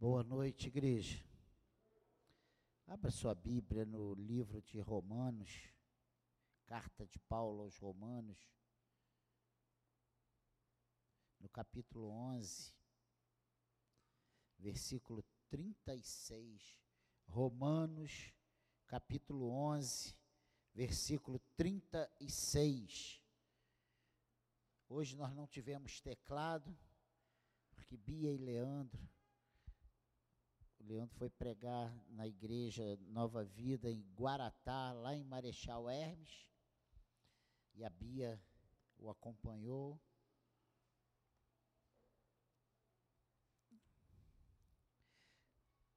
Boa noite, igreja. Abra sua Bíblia no livro de Romanos, carta de Paulo aos Romanos, no capítulo 11, versículo 36. Romanos, capítulo 11, versículo 36. Hoje nós não tivemos teclado, porque Bia e Leandro o Leandro foi pregar na igreja Nova Vida em Guaratá, lá em Marechal Hermes. E a Bia o acompanhou.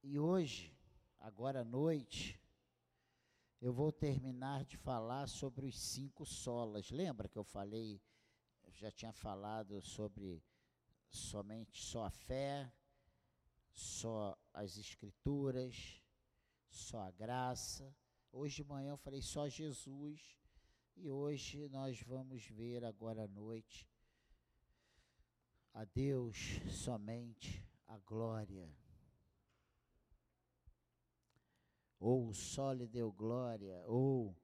E hoje, agora à noite, eu vou terminar de falar sobre os cinco solas. Lembra que eu falei, já tinha falado sobre somente só a fé, só as escrituras, só a graça. Hoje de manhã eu falei só Jesus. E hoje nós vamos ver agora à noite a Deus somente a glória. Ou só lhe deu glória, ou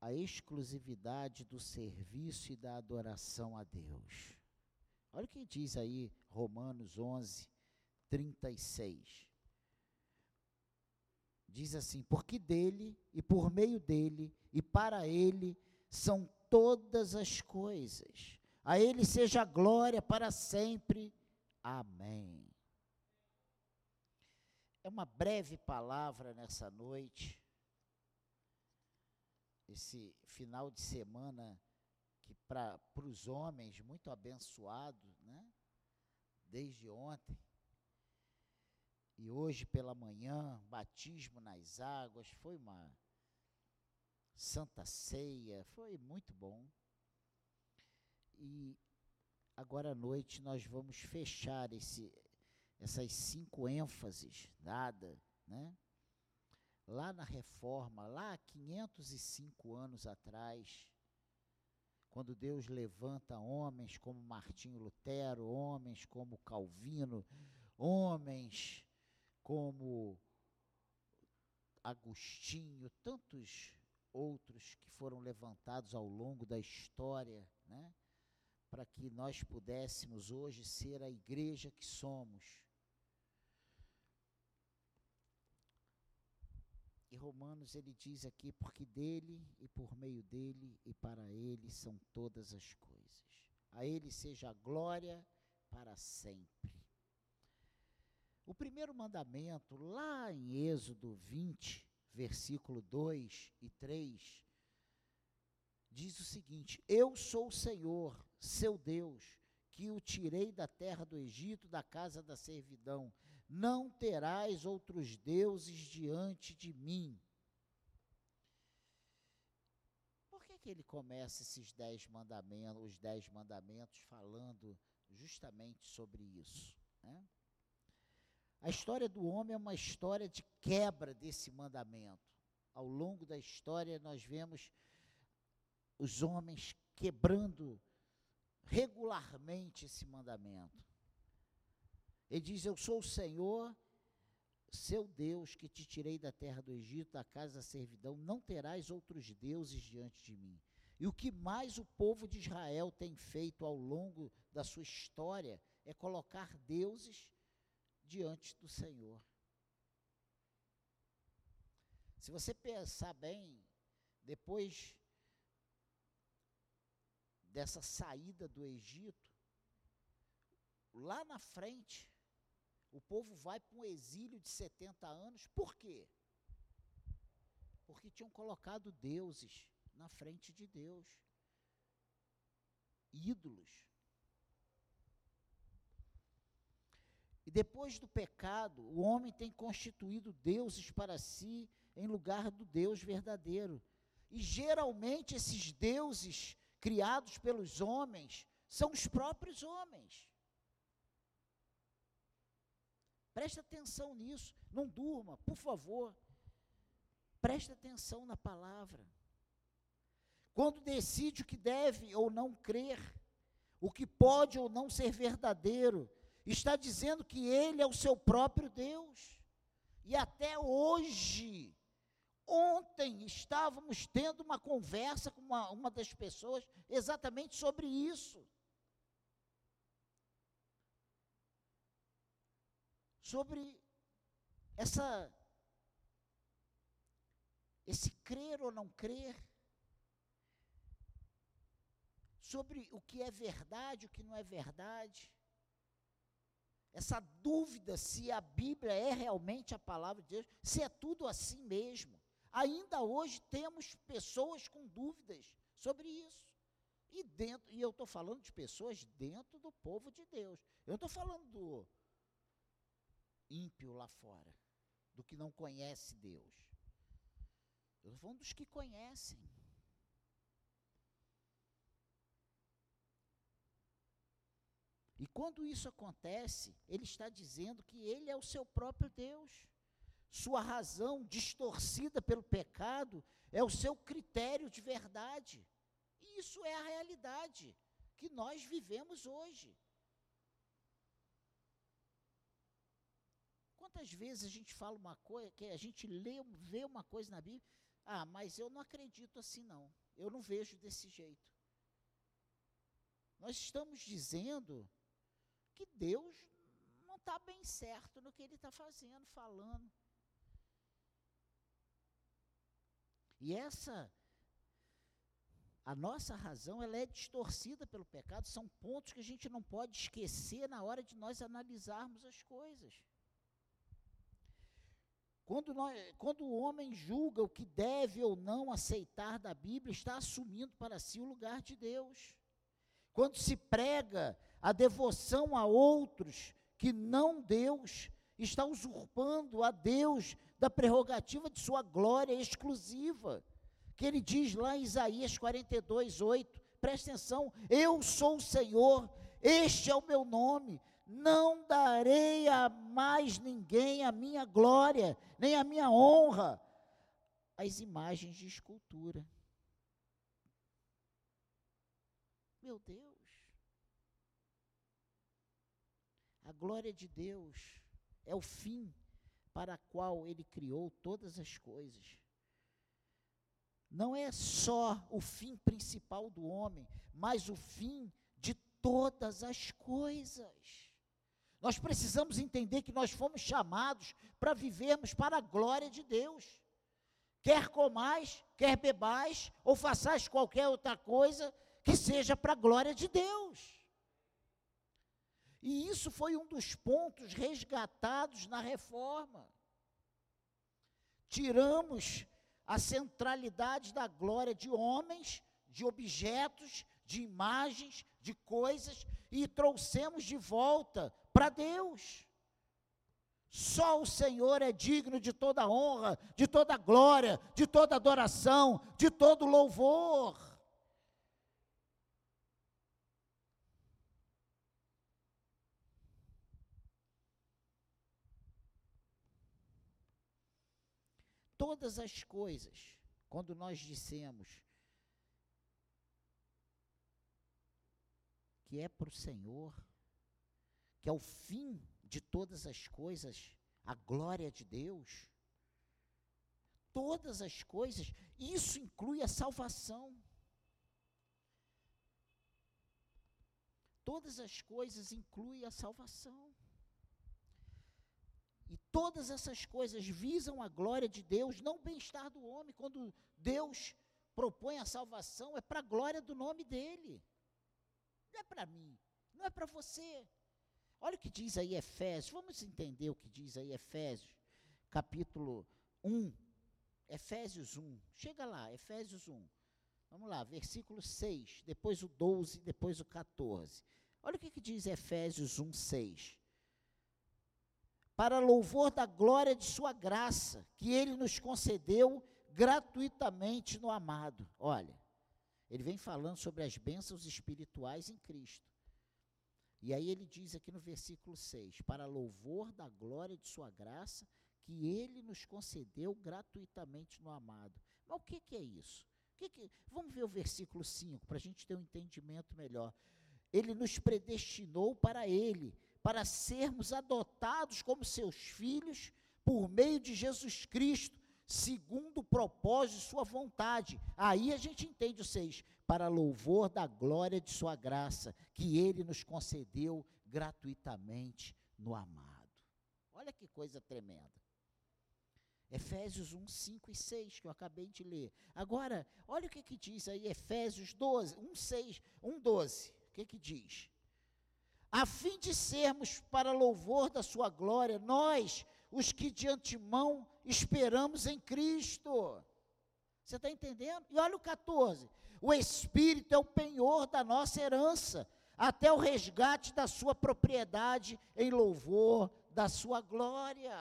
a exclusividade do serviço e da adoração a Deus. Olha o que diz aí Romanos 11, 36. Diz assim: Porque dele e por meio dele e para ele são todas as coisas. A ele seja a glória para sempre. Amém. É uma breve palavra nessa noite. Esse final de semana que para os homens muito abençoado, né? Desde ontem. E hoje pela manhã, batismo nas águas, foi uma santa ceia, foi muito bom. E agora à noite nós vamos fechar esse, essas cinco ênfases dadas, né? Lá na reforma, lá há 505 anos atrás, quando Deus levanta homens como Martinho Lutero, homens como Calvino, homens como Agostinho, tantos outros que foram levantados ao longo da história, né? para que nós pudéssemos hoje ser a igreja que somos. E Romanos ele diz aqui: porque dele e por meio dele e para ele são todas as coisas. A ele seja a glória para sempre. O primeiro mandamento, lá em Êxodo 20, versículo 2 e 3, diz o seguinte: Eu sou o Senhor, seu Deus, que o tirei da terra do Egito, da casa da servidão. Não terás outros deuses diante de mim. Por que, que ele começa esses dez mandamentos, os dez mandamentos, falando justamente sobre isso? Né? A história do homem é uma história de quebra desse mandamento. Ao longo da história, nós vemos os homens quebrando regularmente esse mandamento. Ele diz: Eu sou o Senhor, seu Deus, que te tirei da terra do Egito, da casa da servidão, não terás outros deuses diante de mim. E o que mais o povo de Israel tem feito ao longo da sua história é colocar deuses diante do Senhor. Se você pensar bem, depois dessa saída do Egito, lá na frente, o povo vai para um exílio de 70 anos, por quê? Porque tinham colocado deuses na frente de Deus, ídolos. Depois do pecado, o homem tem constituído deuses para si em lugar do Deus verdadeiro. E geralmente esses deuses criados pelos homens são os próprios homens. Preste atenção nisso, não durma, por favor. Preste atenção na palavra. Quando decide o que deve ou não crer, o que pode ou não ser verdadeiro, está dizendo que ele é o seu próprio Deus. E até hoje, ontem estávamos tendo uma conversa com uma, uma das pessoas exatamente sobre isso. Sobre essa esse crer ou não crer, sobre o que é verdade, o que não é verdade essa dúvida se a Bíblia é realmente a palavra de Deus, se é tudo assim mesmo. Ainda hoje temos pessoas com dúvidas sobre isso. E, dentro, e eu estou falando de pessoas dentro do povo de Deus. Eu estou falando do ímpio lá fora, do que não conhece Deus. Eu estou falando dos que conhecem. E quando isso acontece, ele está dizendo que ele é o seu próprio Deus. Sua razão distorcida pelo pecado é o seu critério de verdade. E isso é a realidade que nós vivemos hoje. Quantas vezes a gente fala uma coisa, que a gente lê, vê uma coisa na Bíblia, ah, mas eu não acredito assim não. Eu não vejo desse jeito. Nós estamos dizendo que Deus não está bem certo no que ele está fazendo, falando. E essa, a nossa razão, ela é distorcida pelo pecado, são pontos que a gente não pode esquecer na hora de nós analisarmos as coisas. Quando, nós, quando o homem julga o que deve ou não aceitar da Bíblia, está assumindo para si o lugar de Deus. Quando se prega a devoção a outros que não Deus, está usurpando a Deus da prerrogativa de sua glória exclusiva. Que ele diz lá em Isaías 42, 8, presta atenção, eu sou o Senhor, este é o meu nome, não darei a mais ninguém a minha glória, nem a minha honra, as imagens de escultura. Meu Deus. A glória de Deus é o fim para qual ele criou todas as coisas. Não é só o fim principal do homem, mas o fim de todas as coisas. Nós precisamos entender que nós fomos chamados para vivermos para a glória de Deus. Quer comais, quer bebais, ou façais qualquer outra coisa que seja para a glória de Deus. E isso foi um dos pontos resgatados na reforma. Tiramos a centralidade da glória de homens, de objetos, de imagens, de coisas e trouxemos de volta para Deus. Só o Senhor é digno de toda honra, de toda glória, de toda adoração, de todo louvor. Todas as coisas, quando nós dissemos que é para o Senhor, que é o fim de todas as coisas, a glória de Deus, todas as coisas, isso inclui a salvação. Todas as coisas incluem a salvação. Todas essas coisas visam a glória de Deus, não o bem-estar do homem. Quando Deus propõe a salvação, é para a glória do nome dele. Não é para mim, não é para você. Olha o que diz aí Efésios. Vamos entender o que diz aí Efésios, capítulo 1. Efésios 1. Chega lá, Efésios 1. Vamos lá, versículo 6, depois o 12, depois o 14. Olha o que, que diz Efésios 1, 6 para louvor da glória de Sua graça, que Ele nos concedeu gratuitamente no amado. Olha, ele vem falando sobre as bênçãos espirituais em Cristo. E aí ele diz aqui no versículo 6: para louvor da glória de Sua graça, que Ele nos concedeu gratuitamente no amado. Mas o que, que é isso? Que que, vamos ver o versículo 5, para a gente ter um entendimento melhor. Ele nos predestinou para Ele, para sermos adotados como seus filhos por meio de Jesus Cristo, segundo o propósito de sua vontade. Aí a gente entende o seis, para louvor da glória de sua graça, que ele nos concedeu gratuitamente no amado. Olha que coisa tremenda. Efésios 1, 5 e 6, que eu acabei de ler. Agora, olha o que, que diz aí, Efésios 12, 1, 6, 1, 12. O que, que diz? A fim de sermos para louvor da sua glória, nós, os que de antemão esperamos em Cristo. Você está entendendo? E olha o 14. O Espírito é o penhor da nossa herança, até o resgate da sua propriedade em louvor da sua glória.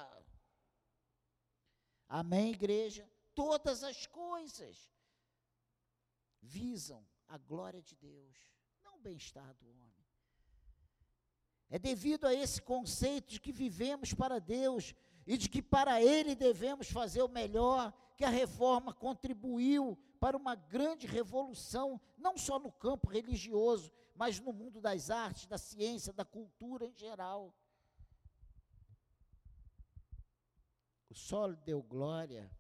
Amém, igreja? Todas as coisas visam a glória de Deus, não o bem-estar do homem. É devido a esse conceito de que vivemos para Deus e de que para Ele devemos fazer o melhor, que a reforma contribuiu para uma grande revolução, não só no campo religioso, mas no mundo das artes, da ciência, da cultura em geral. O solo deu glória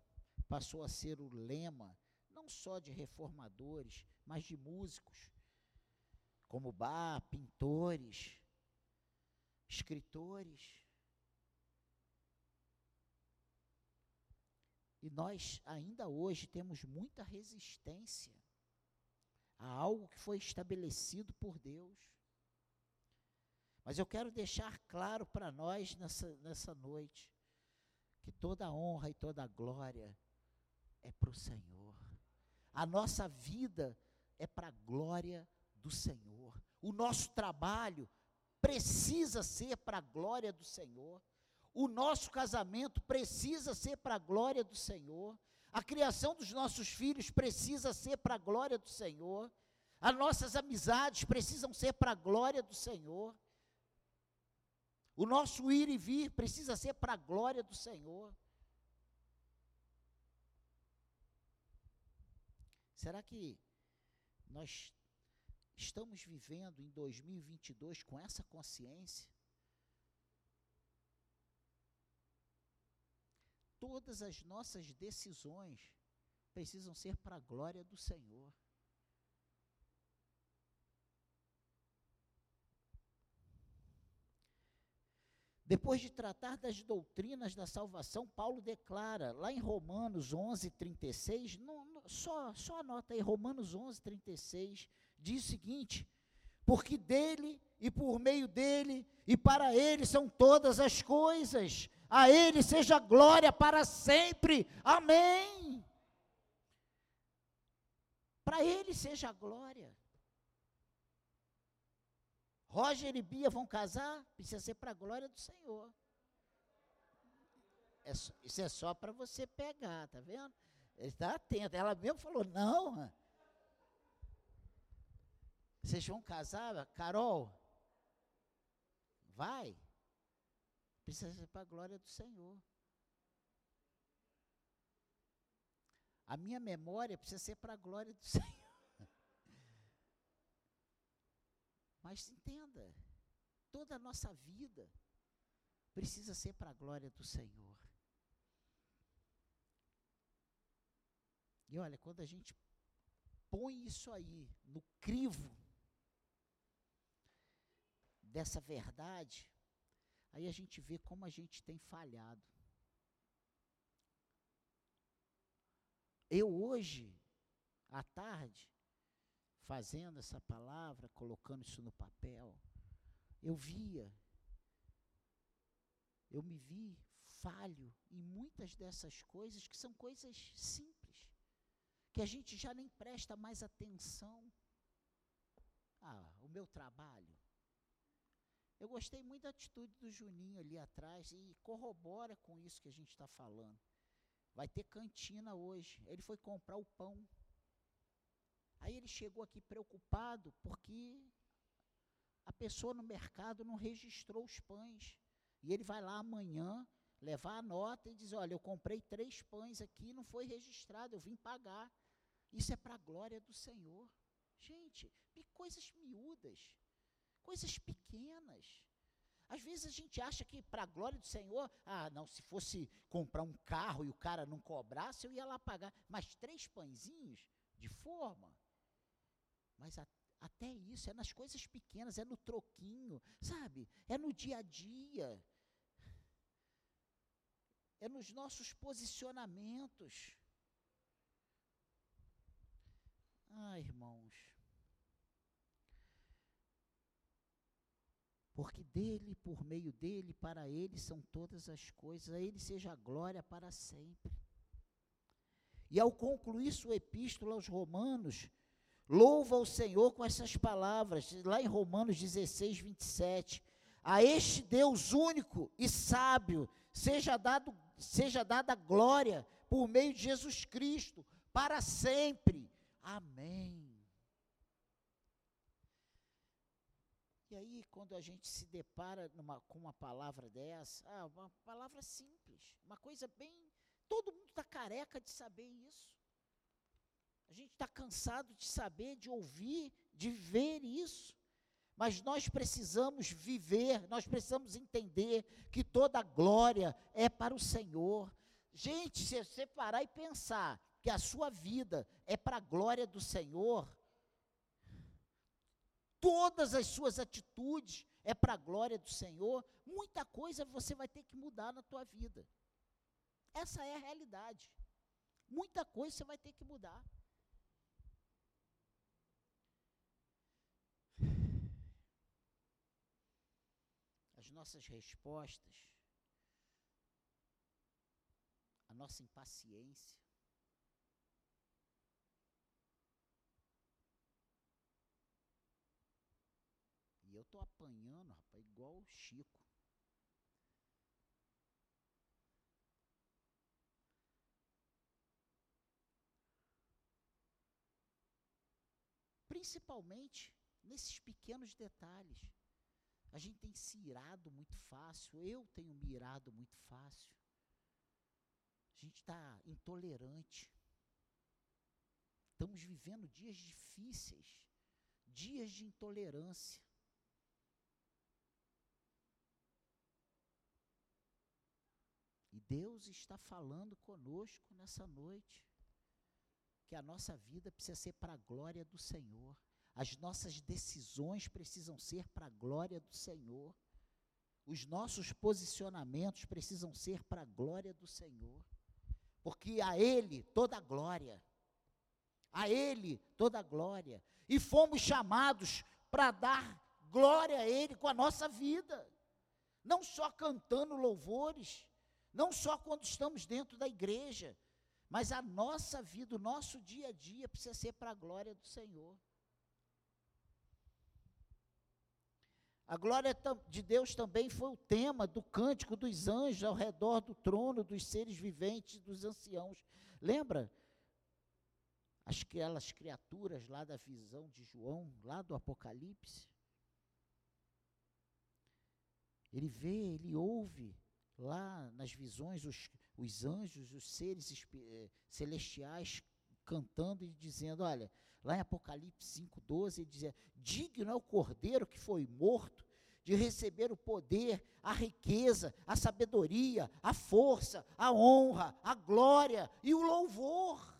passou a ser o lema, não só de reformadores, mas de músicos, como Bach, pintores, escritores. E nós ainda hoje temos muita resistência a algo que foi estabelecido por Deus. Mas eu quero deixar claro para nós nessa, nessa noite que toda honra e toda glória é para o Senhor. A nossa vida é para a glória do Senhor. O nosso trabalho precisa ser para a glória do Senhor. O nosso casamento precisa ser para a glória do Senhor. A criação dos nossos filhos precisa ser para a glória do Senhor. As nossas amizades precisam ser para a glória do Senhor. O nosso ir e vir precisa ser para a glória do Senhor. Será que nós estamos vivendo em 2022 com essa consciência? Todas as nossas decisões precisam ser para a glória do Senhor. Depois de tratar das doutrinas da salvação, Paulo declara, lá em Romanos 11, 36, não, não, só, só anota aí, Romanos 11, 36, diz o seguinte: Porque dele e por meio dele e para ele são todas as coisas, a ele seja glória para sempre, amém. Para ele seja glória. Roger e Bia vão casar, precisa ser para a glória do Senhor. É, isso é só para você pegar, tá vendo? Ele está atento. Ela mesmo falou: não. Vocês vão casar, Carol? Vai. Precisa ser para a glória do Senhor. A minha memória precisa ser para a glória do Senhor. Mas entenda, toda a nossa vida precisa ser para a glória do Senhor. E olha, quando a gente põe isso aí no crivo dessa verdade, aí a gente vê como a gente tem falhado. Eu hoje, à tarde, fazendo essa palavra, colocando isso no papel, eu via, eu me vi falho em muitas dessas coisas que são coisas simples, que a gente já nem presta mais atenção. Ah, o meu trabalho. Eu gostei muito da atitude do Juninho ali atrás e corrobora com isso que a gente está falando. Vai ter cantina hoje. Ele foi comprar o pão Aí ele chegou aqui preocupado porque a pessoa no mercado não registrou os pães. E ele vai lá amanhã levar a nota e dizer: Olha, eu comprei três pães aqui, não foi registrado, eu vim pagar. Isso é para a glória do Senhor. Gente, coisas miúdas, coisas pequenas. Às vezes a gente acha que para a glória do Senhor, ah, não, se fosse comprar um carro e o cara não cobrasse, eu ia lá pagar. Mas três pãezinhos de forma. Mas a, até isso, é nas coisas pequenas, é no troquinho, sabe? É no dia a dia. É nos nossos posicionamentos. Ah, irmãos. Porque dele, por meio dele, para ele são todas as coisas, a ele seja a glória para sempre. E ao concluir sua epístola aos Romanos, louva o Senhor com essas palavras, lá em Romanos 16, 27. A este Deus único e sábio seja, dado, seja dada glória por meio de Jesus Cristo, para sempre. Amém. E aí, quando a gente se depara numa, com uma palavra dessa, ah, uma palavra simples, uma coisa bem. Todo mundo está careca de saber isso. A gente está cansado de saber, de ouvir, de ver isso. Mas nós precisamos viver, nós precisamos entender que toda glória é para o Senhor. Gente, se você parar e pensar que a sua vida é para a glória do Senhor, todas as suas atitudes é para a glória do Senhor, muita coisa você vai ter que mudar na tua vida. Essa é a realidade. Muita coisa você vai ter que mudar. As nossas respostas, a nossa impaciência, Estou apanhando, rapaz, igual o Chico. Principalmente nesses pequenos detalhes. A gente tem se irado muito fácil, eu tenho me irado muito fácil. A gente está intolerante. Estamos vivendo dias difíceis, dias de intolerância. E Deus está falando conosco nessa noite que a nossa vida precisa ser para a glória do Senhor. As nossas decisões precisam ser para a glória do Senhor. Os nossos posicionamentos precisam ser para a glória do Senhor. Porque a Ele toda a glória. A Ele toda a glória. E fomos chamados para dar glória a Ele com a nossa vida. Não só cantando louvores, não só quando estamos dentro da igreja, mas a nossa vida, o nosso dia a dia precisa ser para a glória do Senhor. A glória de Deus também foi o tema do cântico dos anjos ao redor do trono, dos seres viventes, dos anciãos. Lembra? Aquelas criaturas lá da visão de João, lá do Apocalipse. Ele vê, ele ouve lá nas visões os, os anjos, os seres eh, celestiais cantando e dizendo, olha, lá em Apocalipse 5,12, ele dizia, digno é o cordeiro que foi morto de receber o poder, a riqueza, a sabedoria, a força, a honra, a glória e o louvor.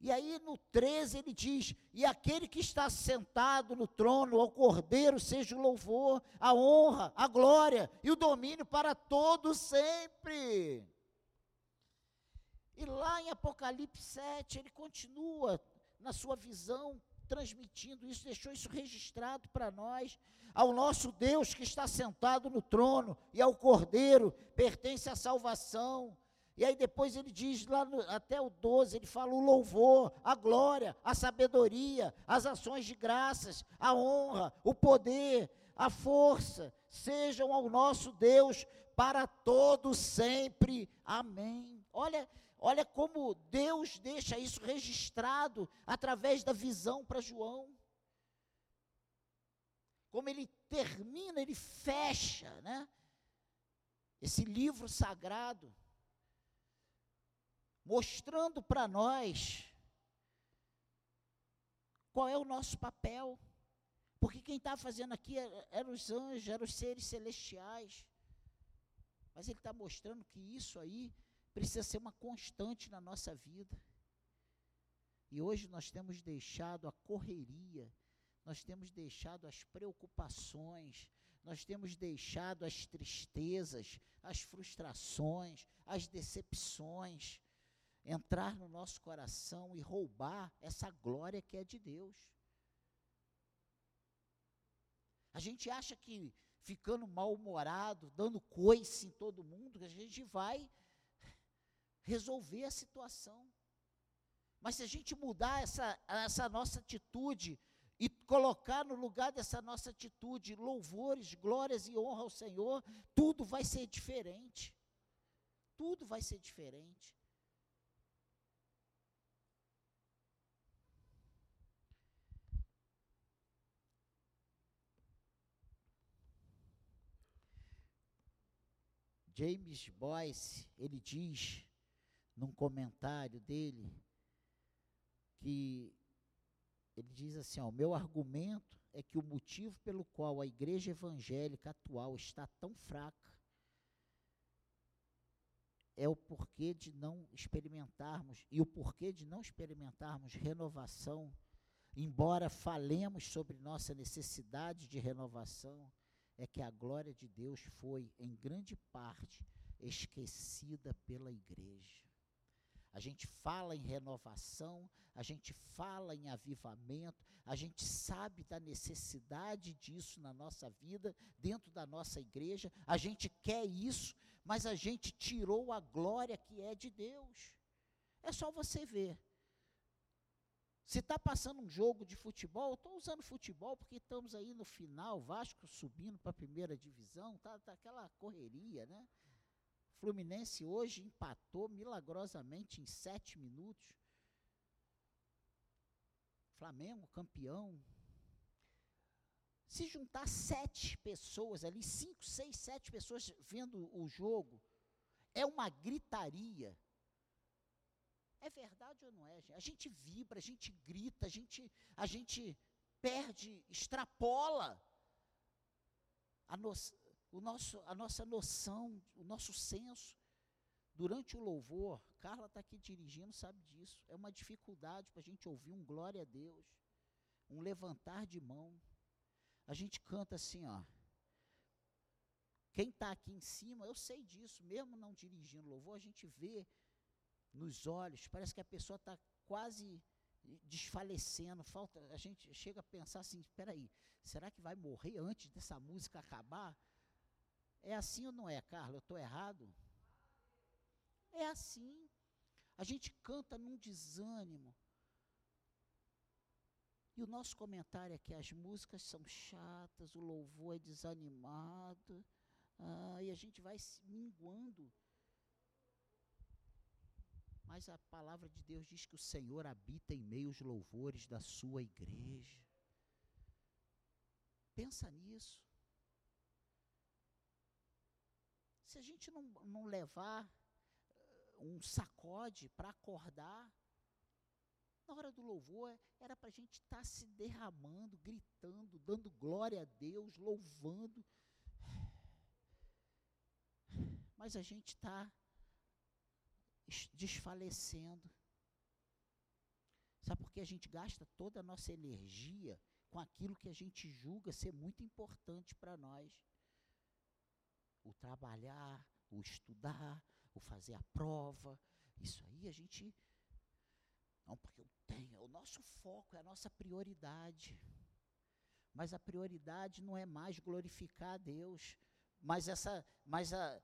E aí no 13 ele diz: E aquele que está sentado no trono, ao Cordeiro, seja o louvor, a honra, a glória e o domínio para todos sempre. E lá em Apocalipse 7, ele continua na sua visão, transmitindo isso, deixou isso registrado para nós. Ao nosso Deus que está sentado no trono e ao Cordeiro pertence a salvação e aí depois ele diz lá no, até o 12, ele fala o louvor, a glória, a sabedoria, as ações de graças, a honra, o poder, a força, sejam ao nosso Deus para todo sempre. Amém. Olha, olha como Deus deixa isso registrado através da visão para João. Como ele termina, ele fecha, né? Esse livro sagrado mostrando para nós qual é o nosso papel. Porque quem estava fazendo aqui eram os anjos, eram os seres celestiais. Mas ele está mostrando que isso aí precisa ser uma constante na nossa vida. E hoje nós temos deixado a correria, nós temos deixado as preocupações, nós temos deixado as tristezas, as frustrações, as decepções entrar no nosso coração e roubar essa glória que é de Deus. A gente acha que ficando mal-humorado, dando coice em todo mundo, a gente vai resolver a situação. Mas se a gente mudar essa, essa nossa atitude e colocar no lugar dessa nossa atitude louvores, glórias e honra ao Senhor, tudo vai ser diferente. Tudo vai ser diferente. James Boyce, ele diz num comentário dele que ele diz assim: ó, o meu argumento é que o motivo pelo qual a igreja evangélica atual está tão fraca é o porquê de não experimentarmos e o porquê de não experimentarmos renovação, embora falemos sobre nossa necessidade de renovação, é que a glória de Deus foi, em grande parte, esquecida pela igreja. A gente fala em renovação, a gente fala em avivamento, a gente sabe da necessidade disso na nossa vida, dentro da nossa igreja, a gente quer isso, mas a gente tirou a glória que é de Deus. É só você ver. Se está passando um jogo de futebol, estou usando futebol porque estamos aí no final, Vasco subindo para a primeira divisão, tá, tá aquela correria, né? Fluminense hoje empatou milagrosamente em sete minutos. Flamengo campeão. Se juntar sete pessoas ali, cinco, seis, sete pessoas vendo o jogo, é uma gritaria. É verdade ou não é? A gente vibra, a gente grita, a gente, a gente perde, extrapola a, no, o nosso, a nossa noção, o nosso senso. Durante o louvor, Carla está aqui dirigindo, sabe disso. É uma dificuldade para a gente ouvir um glória a Deus, um levantar de mão. A gente canta assim, ó. Quem está aqui em cima, eu sei disso, mesmo não dirigindo louvor, a gente vê nos olhos, parece que a pessoa está quase desfalecendo, falta, a gente chega a pensar assim, espera aí, será que vai morrer antes dessa música acabar? É assim ou não é, Carla? Eu estou errado? É assim. A gente canta num desânimo. E o nosso comentário é que as músicas são chatas, o louvor é desanimado, ah, e a gente vai se minguando mas a palavra de Deus diz que o Senhor habita em meio aos louvores da sua igreja. Pensa nisso. Se a gente não, não levar uh, um sacode para acordar, na hora do louvor, era para a gente estar tá se derramando, gritando, dando glória a Deus, louvando. Mas a gente está desfalecendo. Sabe por que a gente gasta toda a nossa energia com aquilo que a gente julga ser muito importante para nós? O trabalhar, o estudar, o fazer a prova. Isso aí a gente. Não, porque eu tenho. O nosso foco é a nossa prioridade. Mas a prioridade não é mais glorificar a Deus. Mas essa. Mas a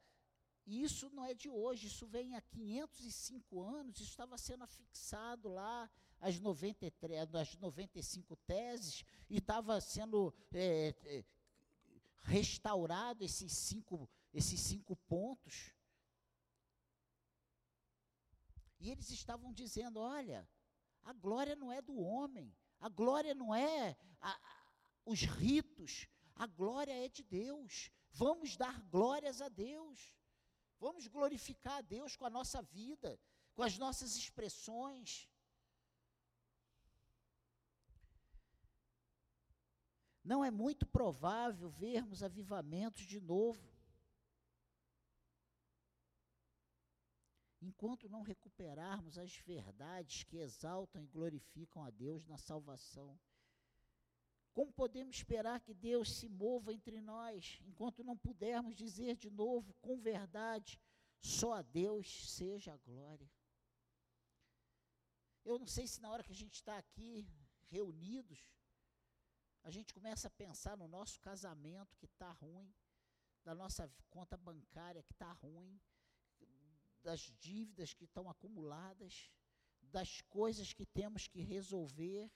e isso não é de hoje, isso vem há 505 anos, isso estava sendo afixado lá, as, 93, as 95 teses, e estava sendo é, é, restaurado esses cinco, esses cinco pontos. E eles estavam dizendo: olha, a glória não é do homem, a glória não é a, a, os ritos, a glória é de Deus. Vamos dar glórias a Deus. Vamos glorificar a Deus com a nossa vida, com as nossas expressões. Não é muito provável vermos avivamentos de novo. Enquanto não recuperarmos as verdades que exaltam e glorificam a Deus na salvação. Como podemos esperar que Deus se mova entre nós, enquanto não pudermos dizer de novo, com verdade, só a Deus seja a glória? Eu não sei se na hora que a gente está aqui reunidos, a gente começa a pensar no nosso casamento que está ruim, da nossa conta bancária que está ruim, das dívidas que estão acumuladas, das coisas que temos que resolver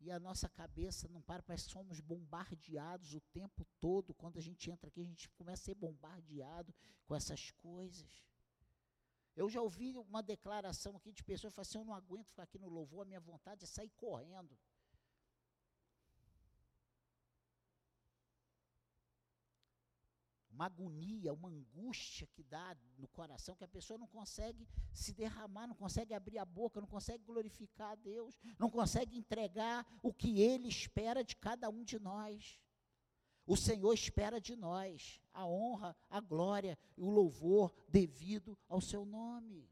e a nossa cabeça não para, que somos bombardeados o tempo todo. Quando a gente entra aqui, a gente começa a ser bombardeado com essas coisas. Eu já ouvi uma declaração aqui de pessoas que falam assim: eu não aguento ficar aqui no louvor, a minha vontade é sair correndo. Uma agonia, uma angústia que dá no coração, que a pessoa não consegue se derramar, não consegue abrir a boca, não consegue glorificar a Deus, não consegue entregar o que Ele espera de cada um de nós. O Senhor espera de nós a honra, a glória e o louvor devido ao Seu nome.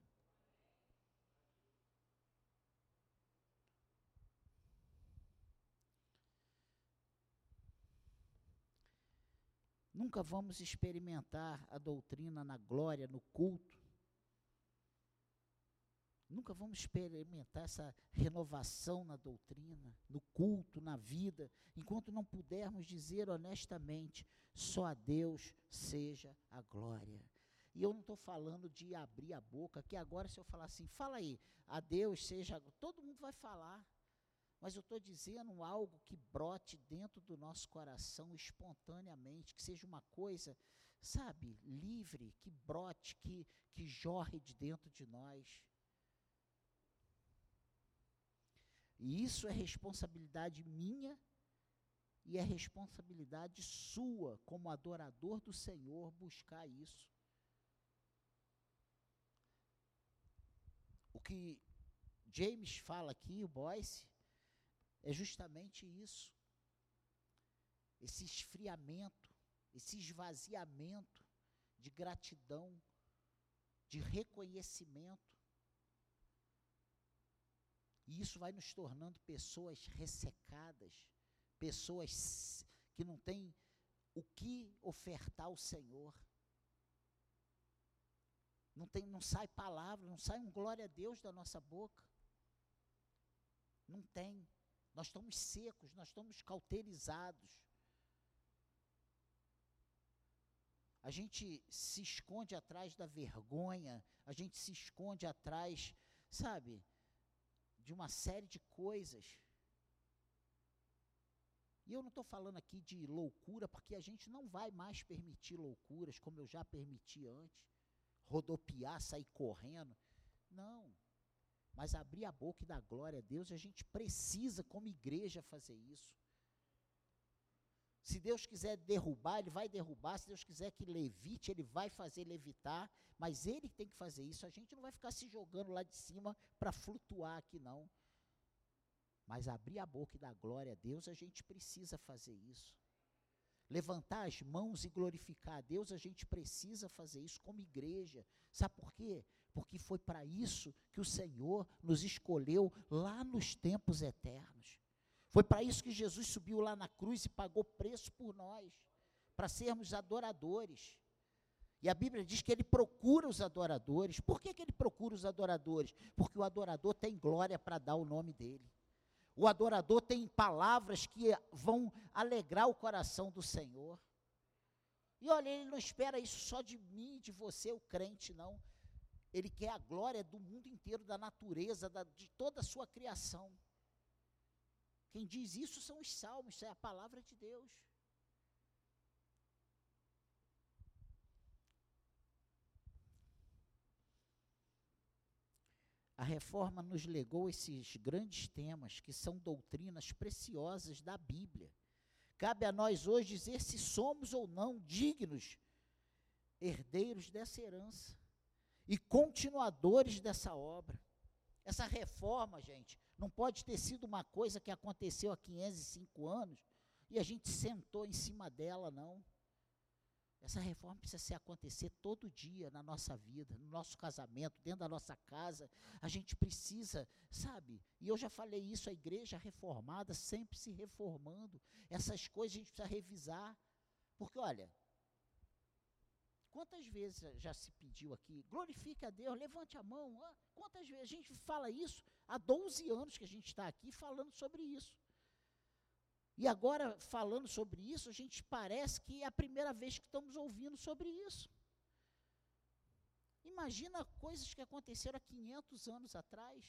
Nunca vamos experimentar a doutrina na glória, no culto. Nunca vamos experimentar essa renovação na doutrina, no culto, na vida, enquanto não pudermos dizer honestamente: só a Deus seja a glória. E eu não estou falando de abrir a boca, que agora se eu falar assim, fala aí, a Deus seja, todo mundo vai falar. Mas eu estou dizendo algo que brote dentro do nosso coração espontaneamente, que seja uma coisa, sabe, livre, que brote, que, que jorre de dentro de nós. E isso é responsabilidade minha e é responsabilidade sua, como adorador do Senhor, buscar isso. O que James fala aqui, o Boyce, é justamente isso. Esse esfriamento, esse esvaziamento de gratidão, de reconhecimento. E isso vai nos tornando pessoas ressecadas, pessoas que não têm o que ofertar ao Senhor. Não, tem, não sai palavra, não sai um glória a Deus da nossa boca. Não tem. Nós estamos secos, nós estamos cauterizados. A gente se esconde atrás da vergonha, a gente se esconde atrás, sabe, de uma série de coisas. E eu não estou falando aqui de loucura, porque a gente não vai mais permitir loucuras, como eu já permiti antes. Rodopiar, sair correndo. Não mas abrir a boca e dar glória a Deus, a gente precisa, como igreja, fazer isso. Se Deus quiser derrubar, Ele vai derrubar. Se Deus quiser que levite, Ele vai fazer levitar. Mas Ele tem que fazer isso. A gente não vai ficar se jogando lá de cima para flutuar aqui, não. Mas abrir a boca e dar glória a Deus, a gente precisa fazer isso. Levantar as mãos e glorificar a Deus, a gente precisa fazer isso como igreja. Sabe por quê? Porque foi para isso que o Senhor nos escolheu lá nos tempos eternos. Foi para isso que Jesus subiu lá na cruz e pagou preço por nós, para sermos adoradores. E a Bíblia diz que ele procura os adoradores. Por que, que ele procura os adoradores? Porque o adorador tem glória para dar o nome dele. O adorador tem palavras que vão alegrar o coração do Senhor. E olha, ele não espera isso só de mim, de você, o crente, não. Ele quer a glória do mundo inteiro, da natureza, da, de toda a sua criação. Quem diz isso são os salmos, é a palavra de Deus. A reforma nos legou esses grandes temas, que são doutrinas preciosas da Bíblia. Cabe a nós hoje dizer se somos ou não dignos herdeiros dessa herança e continuadores dessa obra. Essa reforma, gente, Não pode ter sido uma coisa que aconteceu há 505 anos e a gente sentou em cima dela, não. Essa reforma precisa se acontecer todo dia na nossa vida, no nosso casamento, dentro da nossa casa. A gente precisa, sabe? E eu já falei isso, a igreja reformada sempre se reformando. Essas coisas a gente precisa revisar. Porque, olha, quantas vezes já se pediu aqui, glorifique a Deus, levante a mão. Quantas vezes a gente fala isso? Há 12 anos que a gente está aqui falando sobre isso. E agora, falando sobre isso, a gente parece que é a primeira vez que estamos ouvindo sobre isso. Imagina coisas que aconteceram há 500 anos atrás.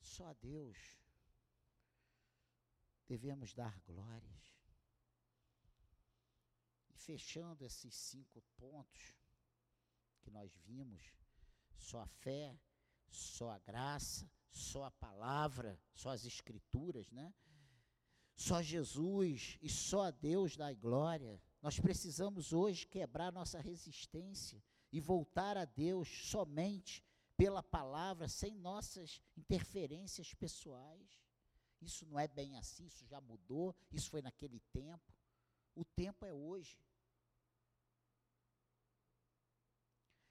Só Deus devemos dar glórias. E fechando esses cinco pontos que nós vimos, só a fé, só a graça, só a palavra, só as escrituras, né? Só Jesus e só a Deus dá glória. Nós precisamos hoje quebrar nossa resistência e voltar a Deus somente pela palavra, sem nossas interferências pessoais. Isso não é bem assim, isso já mudou, isso foi naquele tempo. O tempo é hoje.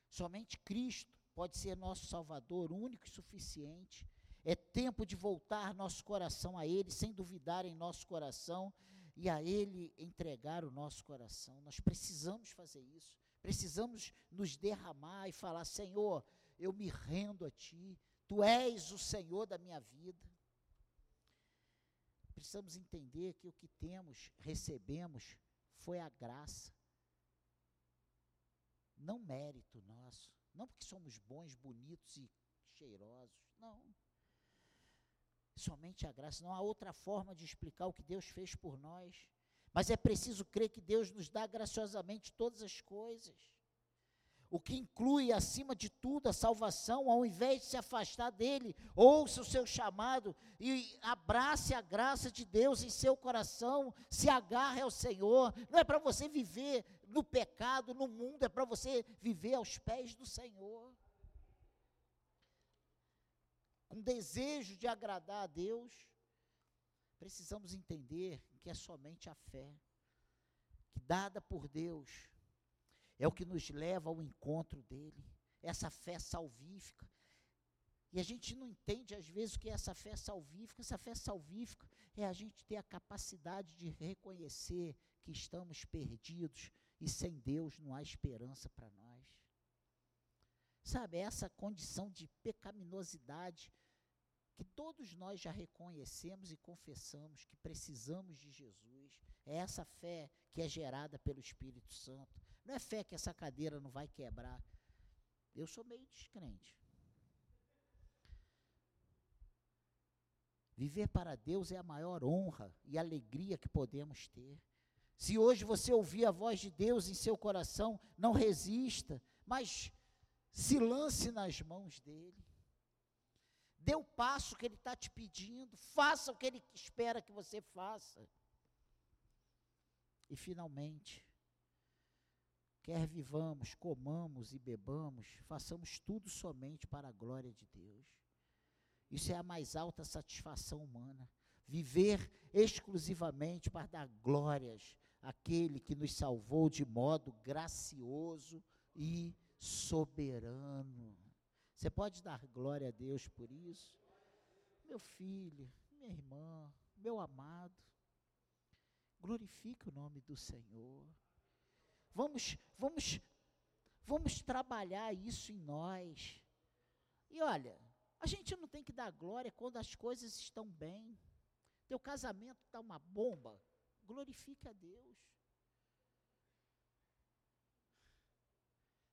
Somente Cristo pode ser nosso Salvador, único e suficiente. É tempo de voltar nosso coração a Ele, sem duvidar em nosso coração, e a Ele entregar o nosso coração. Nós precisamos fazer isso. Precisamos nos derramar e falar: Senhor, eu me rendo a Ti, Tu és o Senhor da minha vida. Precisamos entender que o que temos, recebemos, foi a graça, não mérito nosso. Não porque somos bons, bonitos e cheirosos. Não. Somente a graça. Não há outra forma de explicar o que Deus fez por nós. Mas é preciso crer que Deus nos dá graciosamente todas as coisas. O que inclui, acima de tudo, a salvação, ao invés de se afastar dele, ouça o seu chamado e abrace a graça de Deus em seu coração, se agarre ao Senhor. Não é para você viver no pecado, no mundo, é para você viver aos pés do Senhor. Com desejo de agradar a Deus, precisamos entender que é somente a fé, que dada por Deus, é o que nos leva ao encontro dele, essa fé salvífica. E a gente não entende às vezes o que é essa fé salvífica. Essa fé salvífica é a gente ter a capacidade de reconhecer que estamos perdidos, e sem Deus não há esperança para nós. Sabe, essa condição de pecaminosidade que todos nós já reconhecemos e confessamos que precisamos de Jesus. É essa fé que é gerada pelo Espírito Santo. Não é fé que essa cadeira não vai quebrar. Eu sou meio descrente. Viver para Deus é a maior honra e alegria que podemos ter. Se hoje você ouvir a voz de Deus em seu coração, não resista, mas se lance nas mãos dele. Dê o passo que ele está te pedindo, faça o que ele espera que você faça. E finalmente, quer vivamos, comamos e bebamos, façamos tudo somente para a glória de Deus. Isso é a mais alta satisfação humana. Viver exclusivamente para dar glórias aquele que nos salvou de modo gracioso e soberano. Você pode dar glória a Deus por isso? Meu filho, minha irmã, meu amado, glorifique o nome do Senhor. Vamos, vamos, vamos trabalhar isso em nós. E olha, a gente não tem que dar glória quando as coisas estão bem. Teu casamento está uma bomba, glorifique a Deus.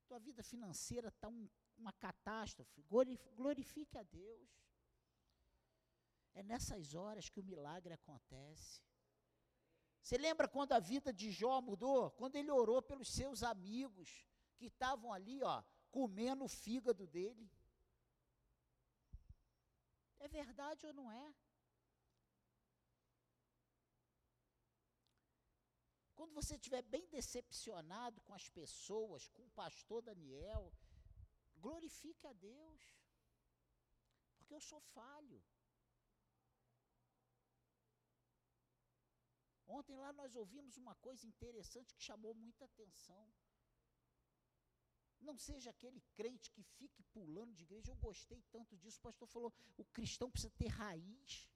Tua vida financeira está um, uma catástrofe, glorifique a Deus. É nessas horas que o milagre acontece. Você lembra quando a vida de Jó mudou? Quando ele orou pelos seus amigos que estavam ali, ó, comendo o fígado dele. É verdade ou não é? Quando você estiver bem decepcionado com as pessoas, com o pastor Daniel, glorifique a Deus. Porque eu sou falho. Ontem lá nós ouvimos uma coisa interessante que chamou muita atenção. Não seja aquele crente que fique pulando de igreja. Eu gostei tanto disso. O pastor falou: o cristão precisa ter raiz.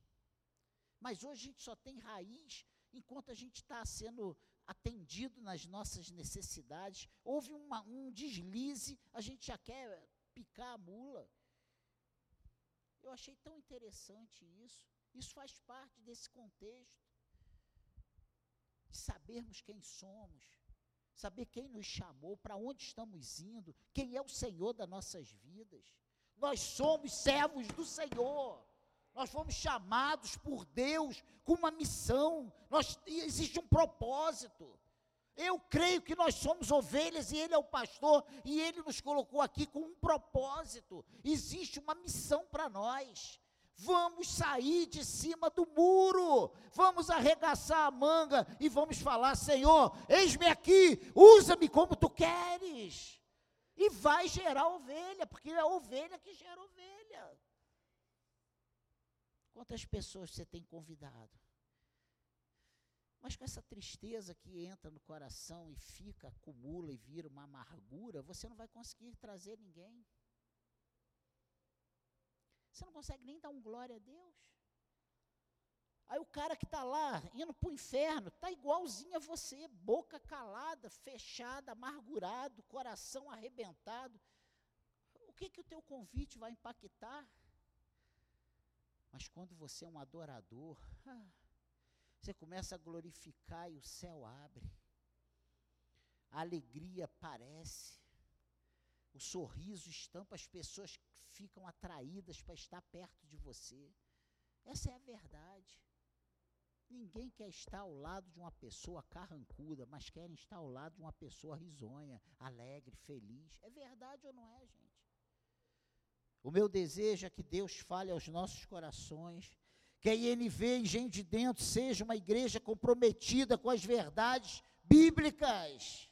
Mas hoje a gente só tem raiz enquanto a gente está sendo atendido nas nossas necessidades. Houve uma, um deslize, a gente já quer picar a mula. Eu achei tão interessante isso. Isso faz parte desse contexto. De sabermos quem somos, saber quem nos chamou, para onde estamos indo, quem é o Senhor das nossas vidas. Nós somos servos do Senhor. Nós fomos chamados por Deus com uma missão. Nós, existe um propósito. Eu creio que nós somos ovelhas e Ele é o pastor, e Ele nos colocou aqui com um propósito. Existe uma missão para nós. Vamos sair de cima do muro, vamos arregaçar a manga e vamos falar: Senhor, eis-me aqui, usa-me como tu queres. E vai gerar ovelha, porque é a ovelha que gera ovelha. Quantas pessoas você tem convidado? Mas com essa tristeza que entra no coração e fica, acumula e vira uma amargura, você não vai conseguir trazer ninguém. Você não consegue nem dar um glória a Deus. Aí o cara que está lá, indo para o inferno, está igualzinho a você, boca calada, fechada, amargurado, coração arrebentado. O que, que o teu convite vai impactar? Mas quando você é um adorador, ah, você começa a glorificar e o céu abre. A alegria aparece. O sorriso estampa as pessoas ficam atraídas para estar perto de você. Essa é a verdade. Ninguém quer estar ao lado de uma pessoa carrancuda, mas querem estar ao lado de uma pessoa risonha, alegre, feliz. É verdade ou não é, gente? O meu desejo é que Deus fale aos nossos corações, que a INV Engenho de Dentro seja uma igreja comprometida com as verdades bíblicas